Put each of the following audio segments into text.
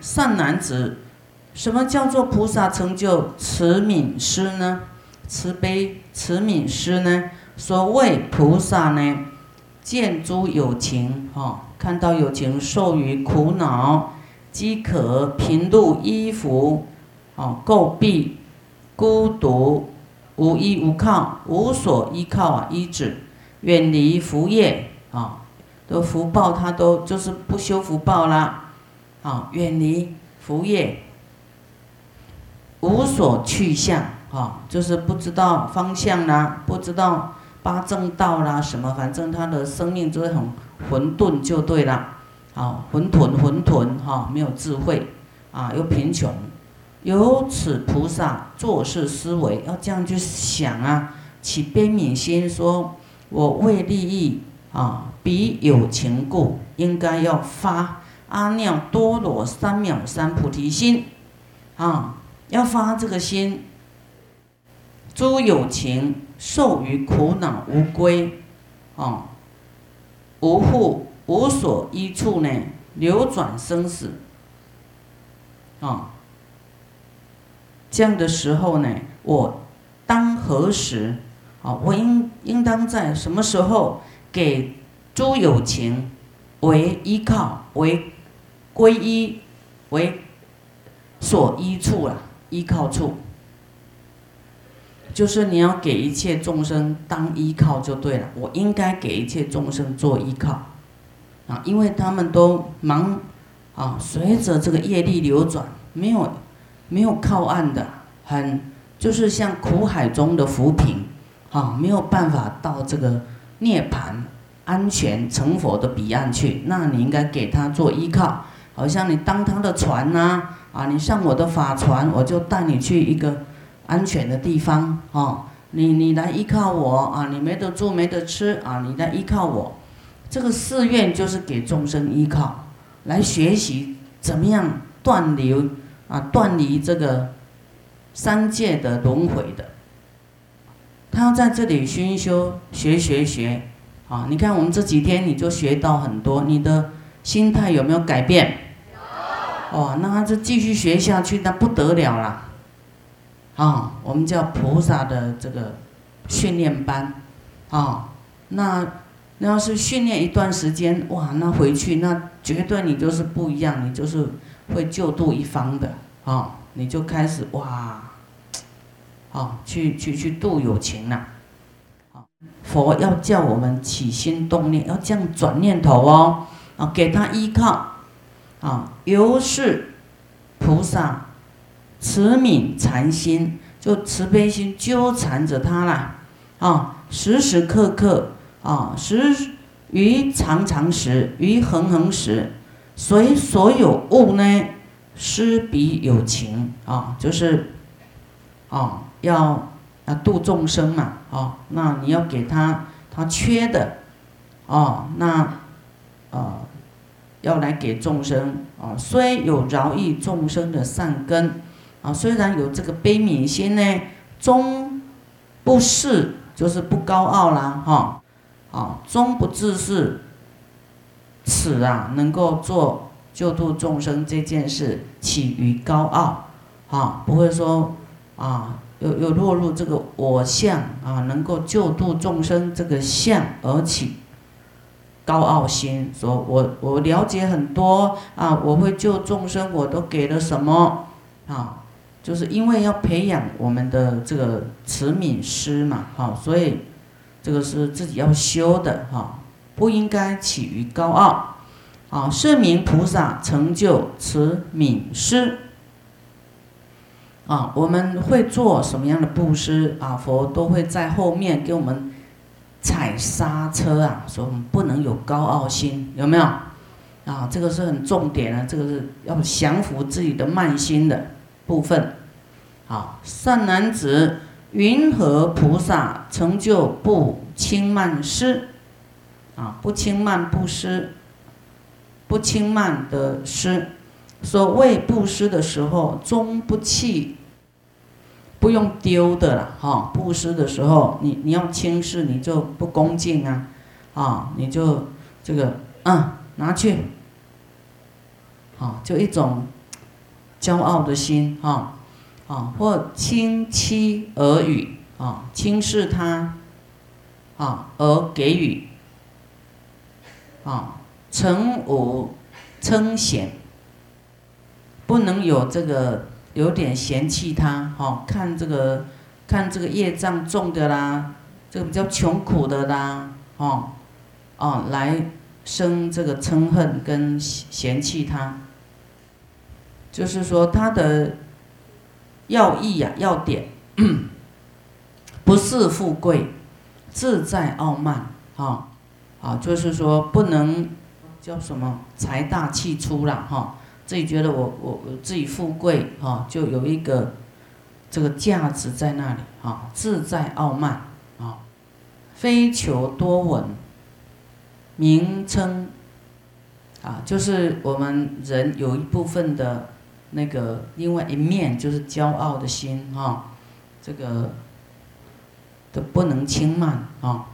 善男子，什么叫做菩萨成就慈悯施呢？慈悲慈悯施呢？所谓菩萨呢，见诸有情，哈，看到有情受于苦恼、饥渴、贫路、衣服，啊，垢弊、孤独、无依无靠、无所依靠啊，依止，远离福业啊，的福报他都就是不修福报啦，啊，远离福业，无所去向。啊，就是不知道方向啦，不知道八正道啦，什么，反正他的生命就是很混沌，就对了。啊，混沌混沌，哈，没有智慧，啊，又贫穷。由此菩萨做事思维要这样去想啊，起悲悯心，说我为利益啊，彼有情故，应该要发阿耨多罗三藐三菩提心，啊，要发这个心。诸有情受于苦恼无归，啊，无护无所依处呢？流转生死，啊，这样的时候呢，我当何时？啊，我应应当在什么时候给诸有情为依靠、为皈依、为所依处啊？依靠处。就是你要给一切众生当依靠就对了，我应该给一切众生做依靠，啊，因为他们都忙，啊，随着这个业力流转，没有没有靠岸的，很就是像苦海中的浮萍，啊，没有办法到这个涅盘安全成佛的彼岸去，那你应该给他做依靠，好像你当他的船呐，啊，你上我的法船，我就带你去一个。安全的地方哦，你你来依靠我啊！你没得住没得吃啊！你来依靠我，这个寺院就是给众生依靠，来学习怎么样断流啊，断离这个三界的轮回的。他要在这里熏修学学学啊！你看我们这几天你就学到很多，你的心态有没有改变？哦，那他就继续学下去，那不得了了。啊，我们叫菩萨的这个训练班，啊，那那要是训练一段时间，哇，那回去那绝对你就是不一样，你就是会救度一方的，啊，你就开始哇，啊，去去去度有情了，啊，佛要叫我们起心动念，要这样转念头哦，啊，给他依靠，啊，由是菩萨。慈悯禅心，就慈悲心纠缠着他啦，啊，时时刻刻啊，时于常常时，于恒恒时，随所有物呢，施彼有情。啊，就是啊，要啊度众生嘛，啊，那你要给他他缺的，啊，那啊要来给众生啊，虽有饶益众生的善根。啊，虽然有这个悲悯心呢，终不是就是不高傲啦，哈，啊，终不自是此啊，能够做救度众生这件事起于高傲，啊，不会说啊，又又落入这个我相啊，能够救度众生这个相而起高傲心，说我我了解很多啊，我会救众生，我都给了什么啊？就是因为要培养我们的这个慈悯师嘛，哈，所以这个是自己要修的哈，不应该起于高傲，啊，圣明菩萨成就慈悯师，啊，我们会做什么样的布施啊？佛都会在后面给我们踩刹车啊，说我们不能有高傲心，有没有？啊，这个是很重点的，这个是要降服自己的慢心的部分。好，善男子，云何菩萨成就不轻慢施？啊，不轻慢布施，不轻慢的施。所谓布施的时候，终不弃，不用丢的了。哈，布施的时候，你你要轻视，你就不恭敬啊，啊，你就这个，嗯，拿去，啊，就一种骄傲的心啊啊，或轻欺而语啊，轻视他啊而给予啊，成无称显，不能有这个有点嫌弃他哈，看这个看这个业障重的啦，这个比较穷苦的啦，哦哦来。生这个嗔恨跟嫌弃他，就是说他的要义呀要点，不是富贵，自在傲慢啊啊，就是说不能叫什么财大气粗了哈，自己觉得我我我自己富贵啊，就有一个这个价值在那里啊，自在傲慢啊，非求多闻。名称，啊，就是我们人有一部分的那个另外一面，就是骄傲的心啊，这个都不能轻慢啊。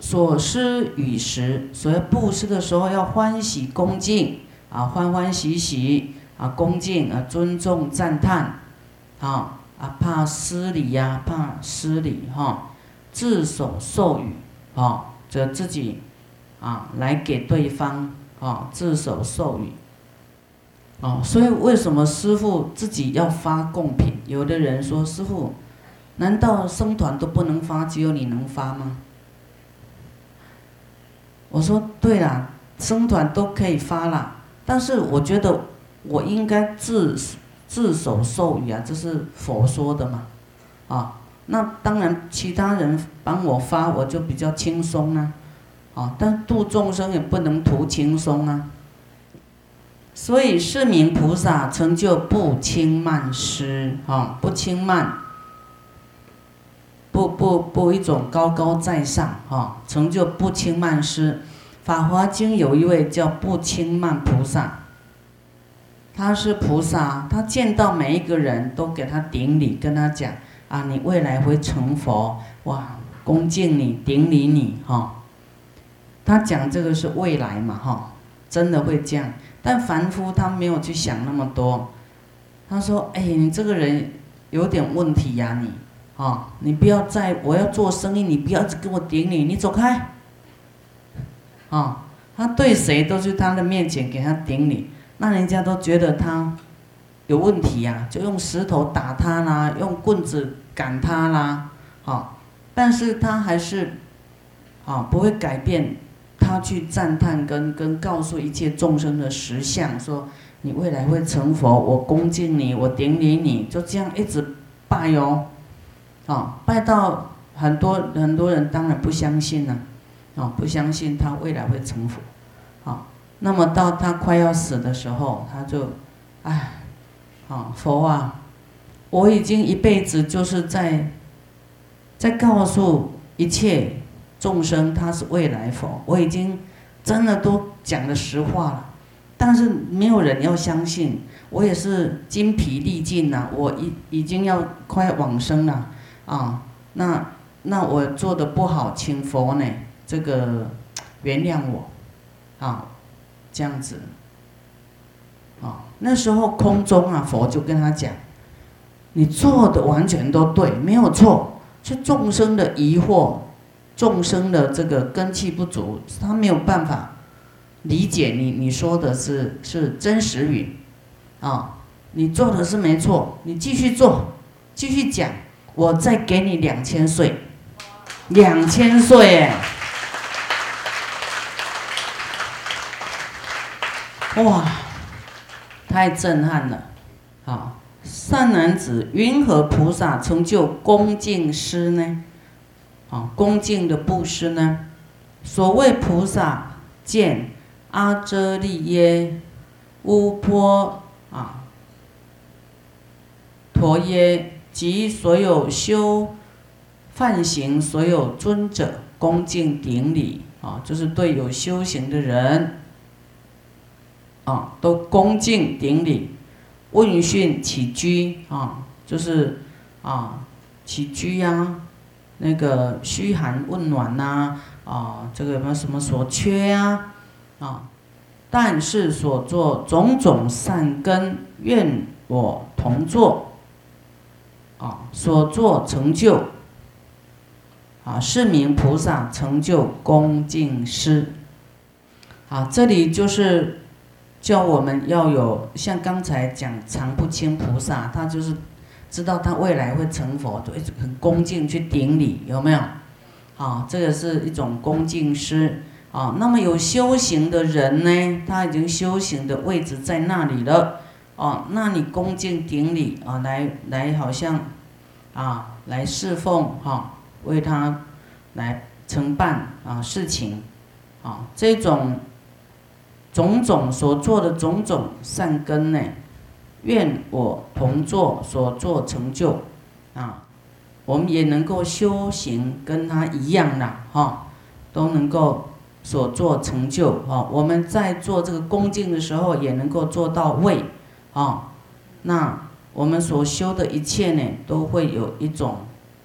所施与时，所以布施的时候要欢喜恭敬啊，欢欢喜喜啊，恭敬啊，尊重赞叹啊啊，怕失礼呀，怕失礼哈，自手授予啊。则自己，啊，来给对方啊自首授予，哦，所以为什么师傅自己要发贡品？有的人说，师傅，难道僧团都不能发，只有你能发吗？我说对啦，僧团都可以发啦，但是我觉得我应该自自首授予啊，这是佛说的嘛，啊。那当然，其他人帮我发，我就比较轻松啊，啊，但度众生也不能图轻松啊。所以，是名菩萨成就不轻慢施，啊，不轻慢，不不不一种高高在上，啊，成就不轻慢施。法华经有一位叫不轻慢菩萨，他是菩萨，他见到每一个人都给他顶礼，跟他讲。啊，你未来会成佛哇！恭敬你，顶礼你哈。他讲这个是未来嘛哈，真的会这样。但凡夫他没有去想那么多。他说：“哎，你这个人有点问题呀，你啊，你不要在我要做生意，你不要跟我顶礼，你走开。”啊，他对谁都是他的面前给他顶礼，那人家都觉得他有问题呀，就用石头打他啦，用棍子。赶他啦，好，但是他还是，啊，不会改变他去赞叹跟跟告诉一切众生的实相，说你未来会成佛，我恭敬你，我顶礼你，就这样一直拜哟，啊，拜到很多很多人当然不相信了，啊不相信他未来会成佛，啊，那么到他快要死的时候，他就，哎，啊，佛啊。我已经一辈子就是在，在告诉一切众生他是未来佛，我已经真的都讲了实话了，但是没有人要相信，我也是精疲力尽呐，我已已经要快往生了啊，那那我做的不好，请佛呢这个原谅我，啊，这样子，啊，那时候空中啊佛就跟他讲。你做的完全都对，没有错。是众生的疑惑，众生的这个根气不足，他没有办法理解你你说的是是真实语，啊，你做的是没错，你继续做，继续讲，我再给你两千岁，两千岁哎，哇，太震撼了，啊。善男子，云何菩萨成就恭敬施呢？啊，恭敬的布施呢？所谓菩萨见阿遮利耶、乌波啊、陀耶及所有修梵行所有尊者恭敬顶礼啊，就是对有修行的人啊，都恭敬顶礼。问讯起居啊，就是啊起居呀，那个嘘寒问暖呐，啊这个有没有什么所缺呀？啊但是所作种种善根，愿我同作。啊，所作成就，啊，是名菩萨成就恭敬师。啊，这里就是叫我们要有像刚才讲常不清菩萨，他就是知道他未来会成佛，就很恭敬去顶礼，有没有？啊，这个是一种恭敬师。啊，那么有修行的人呢，他已经修行的位置在那里了。哦，那你恭敬顶礼啊，来来，好像啊，来侍奉哈，为他来承办啊事情，啊，这种种种所做的种种善根呢，愿我同做所做成就啊，我们也能够修行跟他一样的哈，都能够所做成就哈。我们在做这个恭敬的时候，也能够做到位。啊，那我们所修的一切呢，都会有一种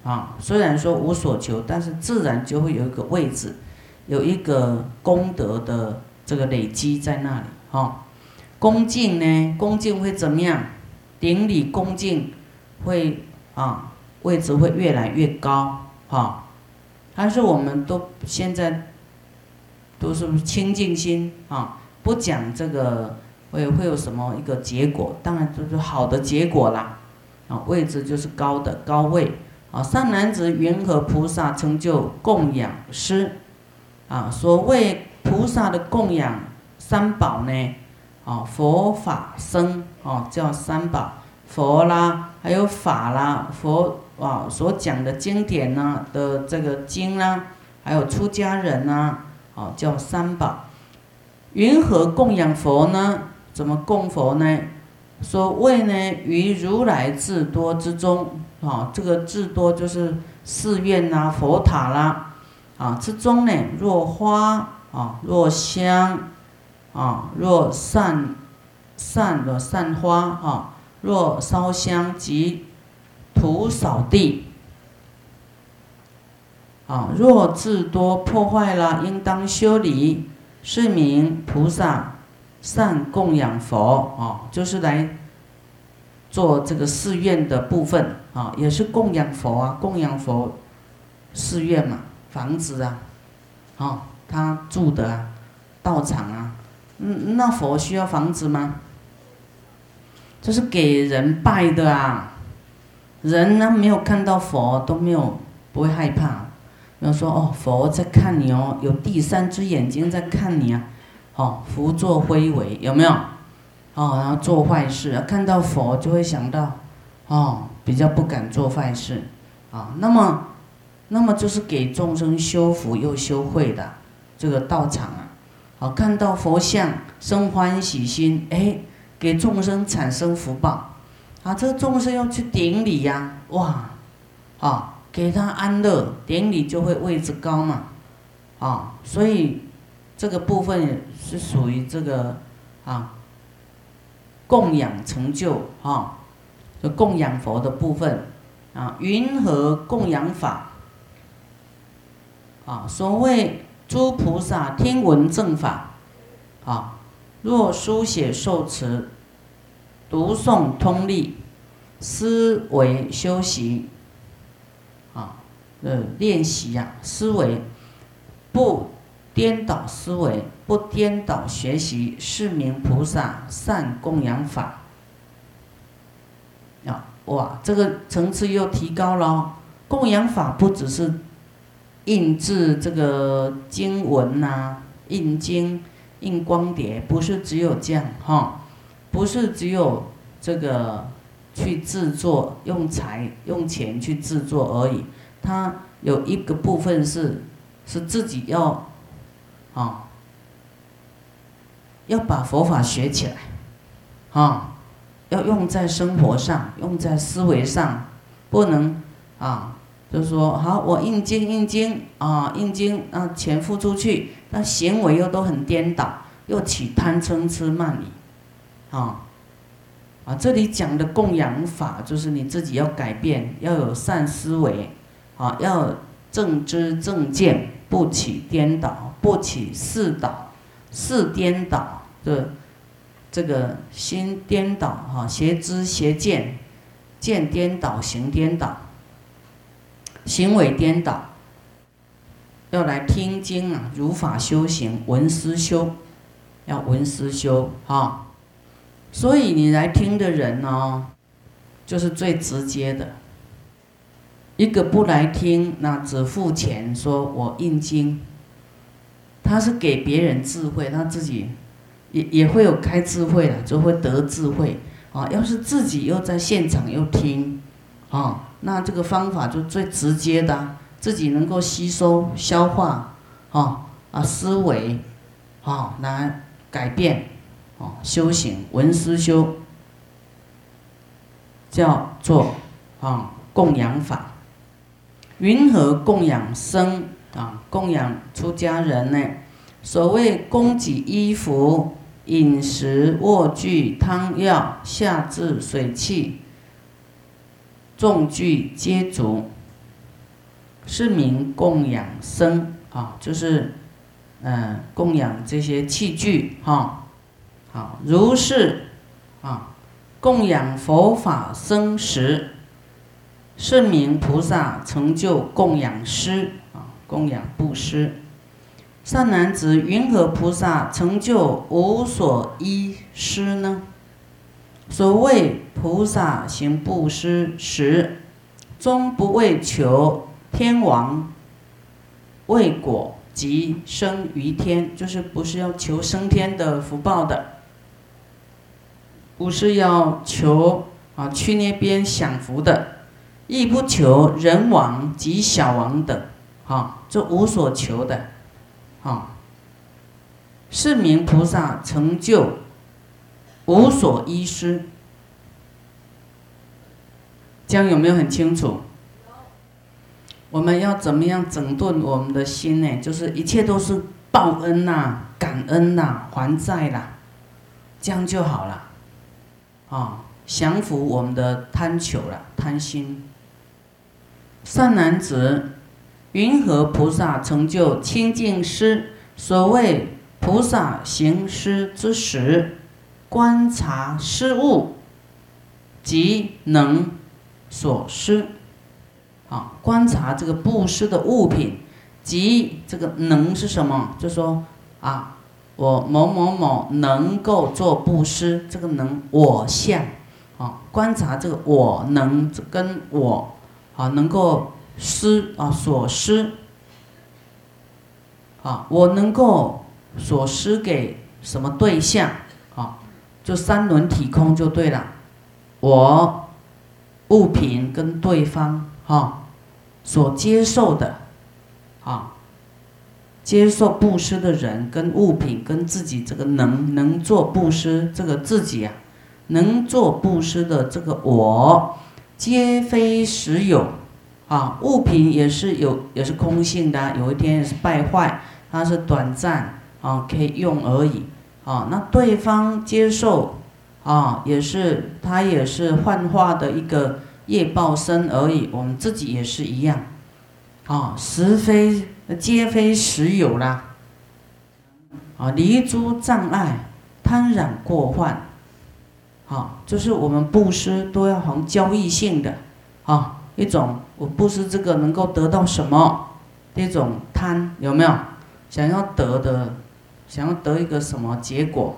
啊，虽然说无所求，但是自然就会有一个位置，有一个功德的这个累积在那里。哈，恭敬呢，恭敬会怎么样？顶礼恭敬会啊，位置会越来越高。哈，但是我们都现在都是清净心啊，不讲这个。会会有什么一个结果？当然就是好的结果啦，啊，位置就是高的高位，啊，善男子云何菩萨成就供养师？啊，所谓菩萨的供养三宝呢，啊，佛法僧，啊，叫三宝，佛啦，还有法啦，佛啊所讲的经典呢的这个经啦，还有出家人呐，啊，叫三宝。云何供养佛呢？怎么供佛呢？所谓呢，于如来智多之中，啊，这个智多就是寺院呐、佛塔啦，啊之中呢，若花啊，若香啊，若散散的散花啊，若烧香及土扫地。啊，若智多破坏了，应当修理，是名菩萨。善供养佛。啊，就是来做这个寺院的部分。啊，也是供养佛啊，供养佛寺院嘛，房子啊，啊，他住的啊，道场啊，嗯，那佛需要房子吗？这是给人拜的啊，人呢没有看到佛都没有不会害怕，比如说哦，佛在看你哦，有第三只眼睛在看你啊。哦，福作非为有没有？哦，然后做坏事，看到佛就会想到，哦，比较不敢做坏事，啊，那么，那么就是给众生修福又修慧的这个道场啊，好，看到佛像生欢喜心，哎，给众生产生福报，啊，这个众生要去顶礼呀，哇，啊，给他安乐，顶礼就会位置高嘛，啊，所以。这个部分是属于这个啊供养成就啊，就供养佛的部分啊，云和供养法啊？所谓诸菩萨听闻正法啊，若书写受持、读诵通历、思维修习啊，呃，练习呀，思维不。颠倒思维，不颠倒学习，是名菩萨善供养法。啊，哇，这个层次又提高了。供养法不只是印制这个经文呐，印经、印光碟，不是只有这样哈，不是只有这个去制作，用财用钱去制作而已。它有一个部分是是自己要。啊，要把佛法学起来，啊，要用在生活上，用在思维上，不能啊，就说好，我印经印经啊，印经啊，钱付出去，那行为又都很颠倒，又起贪嗔痴慢疑，啊，啊，这里讲的供养法，就是你自己要改变，要有善思维，啊，要正知正见，不起颠倒。不起四倒，四颠倒，的这个心颠倒哈，邪知邪见，见颠倒，行颠倒，行为颠倒，要来听经啊，如法修行，闻思修，要闻思修哈。所以你来听的人呢，就是最直接的。一个不来听，那只付钱，说我印经。他是给别人智慧，他自己也也会有开智慧了，就会得智慧啊。要是自己又在现场又听，啊，那这个方法就最直接的，自己能够吸收消化，啊啊思维，啊来改变，啊修行闻思修，叫做啊供养法。云何供养僧啊？供养出家人呢？所谓供给衣服、饮食、卧具、汤药、下至水器、众具皆足，是名供养僧啊。就是，嗯，供养这些器具哈。好，如是啊，供养佛法僧时。圣明菩萨成就供养施啊，供养布施。善男子，云何菩萨成就无所依施呢？所谓菩萨行布施时，终不为求天王为果及生于天，就是不是要求升天的福报的，不是要求啊去那边享福的。亦不求人王及小王等，哈，这无所求的，哈。是名菩萨成就无所依失。这样有没有很清楚？我们要怎么样整顿我们的心呢？就是一切都是报恩呐、感恩呐、还债啦，这样就好了，啊，降服我们的贪求了，贪心。善男子，云何菩萨成就清净施？所谓菩萨行施之时，观察施物，即能所施。啊，观察这个布施的物品，即这个能是什么？就说啊，我某某某能够做布施，这个能我相。啊，观察这个我能跟我。啊，能够施啊，所施啊，我能够所施给什么对象啊？就三轮体空就对了。我物品跟对方哈所接受的啊，接受布施的人跟物品跟自己这个能能做布施这个自己啊，能做布施的这个我。皆非实有，啊，物品也是有，也是空性的，有一天也是败坏，它是短暂，啊，可以用而已，啊，那对方接受，啊，也是，他也是幻化的一个业报身而已，我们自己也是一样，啊，实非，皆非实有啦，啊，离诸障碍，贪染过患。好，就是我们布施都要从交易性的，啊，一种我布施这个能够得到什么，一种贪有没有？想要得的，想要得一个什么结果？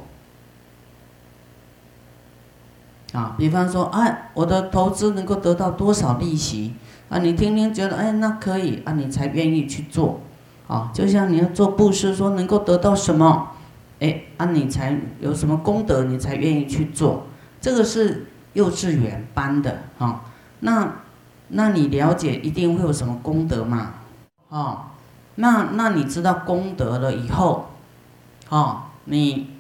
啊，比方说，哎，我的投资能够得到多少利息？啊，你听听觉得，哎，那可以，啊，你才愿意去做，啊，就像你要做布施，说能够得到什么，哎，啊，你才有什么功德，你才愿意去做。这个是幼稚园班的啊，那那你了解一定会有什么功德嘛？哦，那那你知道功德了以后，哦，你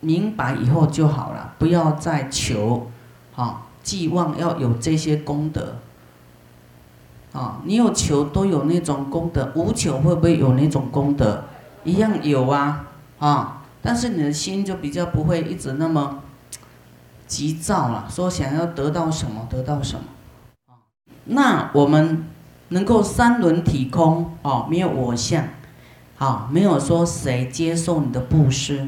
明白以后就好了，不要再求，哦，寄望要有这些功德，啊，你有求都有那种功德，无求会不会有那种功德？一样有啊，啊，但是你的心就比较不会一直那么。急躁了，说想要得到什么得到什么，那我们能够三轮体空哦，没有我相，啊，没有说谁接受你的布施，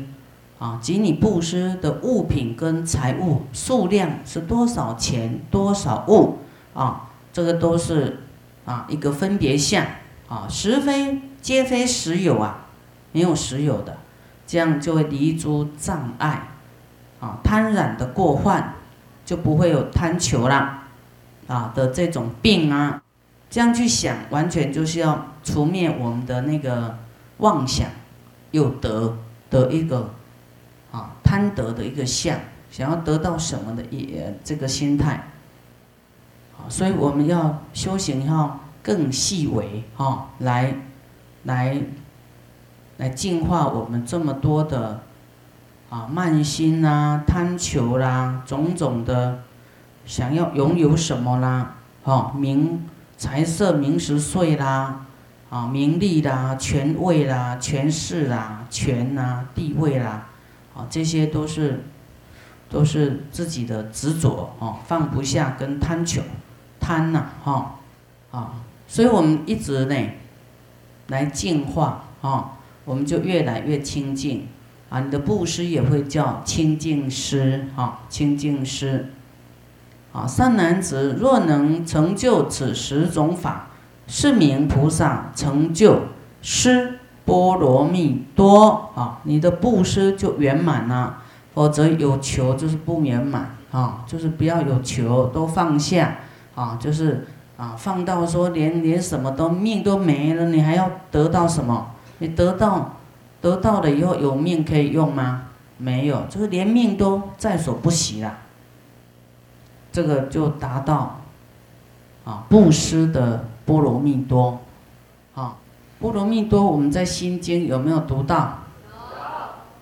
啊，及你布施的物品跟财物数量是多少钱多少物啊，这个都是啊一个分别相啊，实非皆非实有啊，没有实有的，这样就会离诸障碍啊，贪染的过患就不会有贪求啦啊的这种病啊，这样去想，完全就是要除灭我们的那个妄想又得的一个。啊，贪得的一个相，想要得到什么的也这个心态，所以我们要修行要更细微哈，来，来，来净化我们这么多的啊慢心啦、贪求啦、种种的想要拥有什么啦，哦，名财色名食睡啦，啊，名利啦、权位啦、权势啦、权呐、地位啦。啊，这些都是，都是自己的执着哦，放不下跟贪求，贪呐哈，啊，所以我们一直呢，来净化啊，我们就越来越清净啊。你的布施也会叫清净施啊，清净施。啊，善男子若能成就此十种法，是名菩萨成就施。波罗蜜多啊，你的布施就圆满了，否则有求就是不圆满啊，就是不要有求，都放下啊，就是啊，放到说连连什么都命都没了，你还要得到什么？你得到得到了以后有命可以用吗？没有，就是连命都在所不惜了。这个就达到啊布施的波罗蜜多。啊波罗蜜多，我们在心经有没有读到？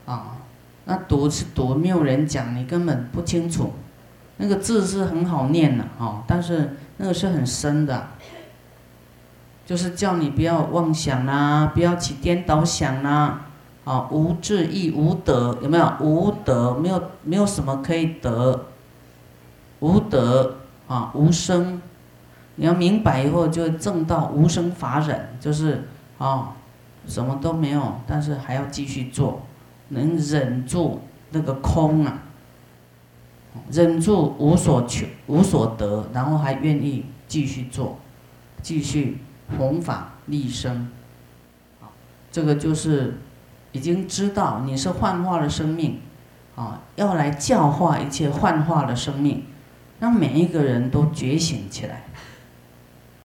啊，那读是读，没有人讲，你根本不清楚。那个字是很好念的哦，但是那个是很深的，就是叫你不要妄想啦，不要起颠倒想啦，啊，无智亦无德，有没有？无德，没有没有什么可以得，无德啊，无生。你要明白以后，就证到无生法忍，就是。哦，什么都没有，但是还要继续做，能忍住那个空啊，忍住无所求、无所得，然后还愿意继续做，继续弘法利生。这个就是已经知道你是幻化的生命，啊，要来教化一切幻化的生命，让每一个人都觉醒起来。